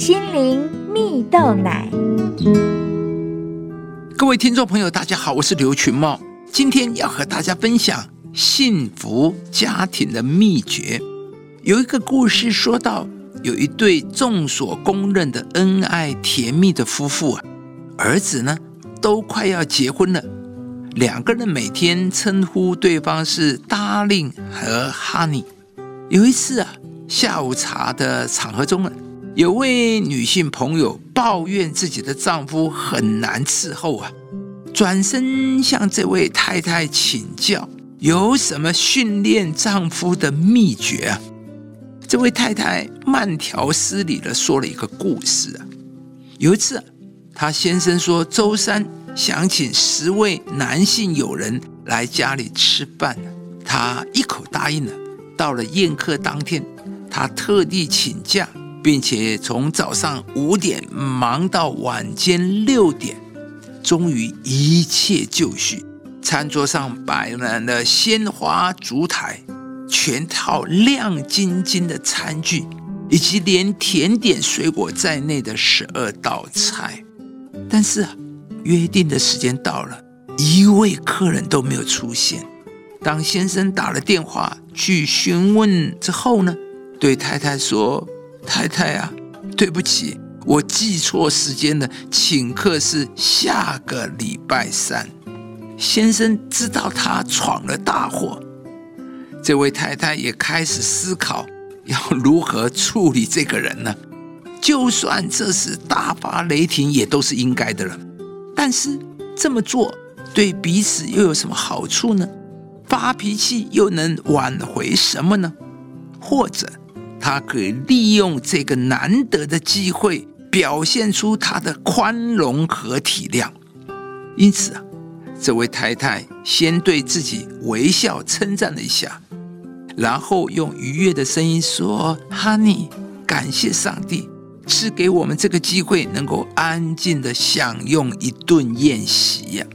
心灵蜜豆奶。各位听众朋友，大家好，我是刘群茂，今天要和大家分享幸福家庭的秘诀。有一个故事说到，有一对众所公认的恩爱甜蜜的夫妇啊，儿子呢都快要结婚了，两个人每天称呼对方是 Darling 和 Honey。有一次啊，下午茶的场合中啊，有位女性朋友抱怨自己的丈夫很难伺候啊，转身向这位太太请教有什么训练丈夫的秘诀啊？这位太太慢条斯理的说了一个故事啊，有一次，她先生说周三想请十位男性友人来家里吃饭，她一口答应了。到了宴客当天，她特地请假，并且从早上五点忙到晚间六点，终于一切就绪。餐桌上摆满了鲜花、烛台，全套亮晶晶的餐具，以及连甜点、水果在内的十二道菜。但是啊，约定的时间到了，一位客人都没有出现。当先生打了电话去询问之后呢，对太太说：“太太啊，对不起，我记错时间了，请客是下个礼拜三。”先生知道他闯了大祸，这位太太也开始思考要如何处理这个人呢？就算这是大发雷霆，也都是应该的了。但是这么做对彼此又有什么好处呢？发脾气又能挽回什么呢？或者，他可以利用这个难得的机会，表现出他的宽容和体谅。因此啊，这位太太先对自己微笑称赞了一下，然后用愉悦的声音说：“Honey，感谢上帝赐给我们这个机会，能够安静的享用一顿宴席呀，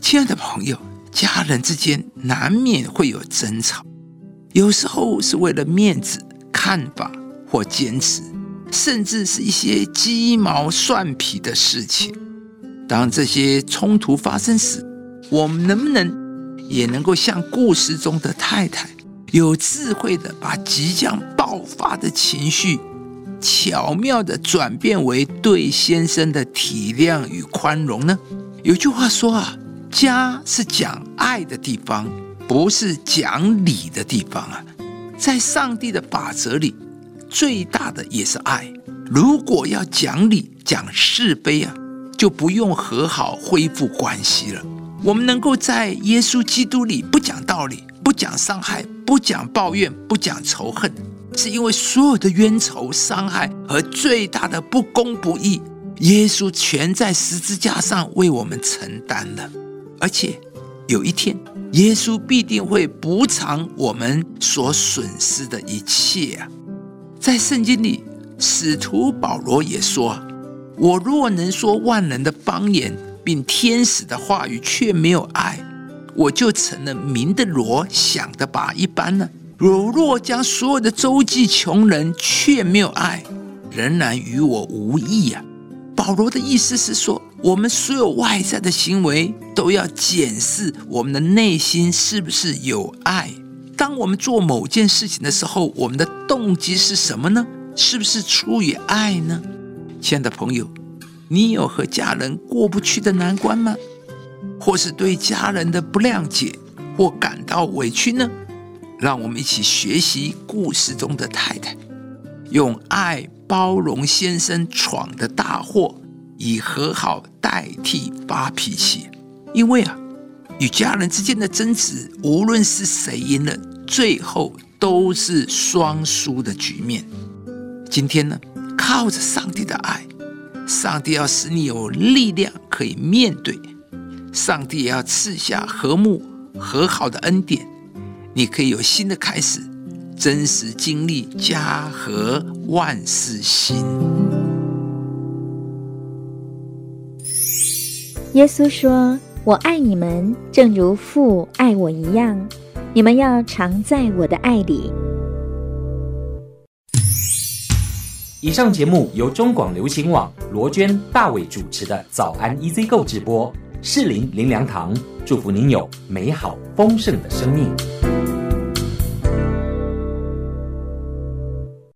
亲爱的朋友。”家人之间难免会有争吵，有时候是为了面子、看法或坚持，甚至是一些鸡毛蒜皮的事情。当这些冲突发生时，我们能不能也能够像故事中的太太，有智慧的把即将爆发的情绪，巧妙的转变为对先生的体谅与宽容呢？有句话说啊。家是讲爱的地方，不是讲理的地方啊！在上帝的法则里，最大的也是爱。如果要讲理、讲是非啊，就不用和好、恢复关系了。我们能够在耶稣基督里不讲道理、不讲伤害、不讲抱怨、不讲仇恨，是因为所有的冤仇、伤害和最大的不公不义，耶稣全在十字架上为我们承担了。而且有一天，耶稣必定会补偿我们所损失的一切啊！在圣经里，使徒保罗也说：“我若能说万人的方言，并天使的话语，却没有爱，我就成了明的罗，想的把一般呢。我若将所有的周济穷人，却没有爱，仍然与我无益呀。”保罗的意思是说。我们所有外在的行为都要检视我们的内心是不是有爱。当我们做某件事情的时候，我们的动机是什么呢？是不是出于爱呢？亲爱的朋友，你有和家人过不去的难关吗？或是对家人的不谅解或感到委屈呢？让我们一起学习故事中的太太，用爱包容先生闯的大祸。以和好代替发脾气，因为啊，与家人之间的争执，无论是谁赢了，最后都是双输的局面。今天呢，靠着上帝的爱，上帝要使你有力量可以面对，上帝也要赐下和睦和好的恩典，你可以有新的开始，真实经历家和万事兴。耶稣说：“我爱你们，正如父爱我一样。你们要常在我的爱里。”以上节目由中广流行网罗娟、大伟主持的《早安 EZ 购》直播，适林林良堂祝福您有美好丰盛的生命。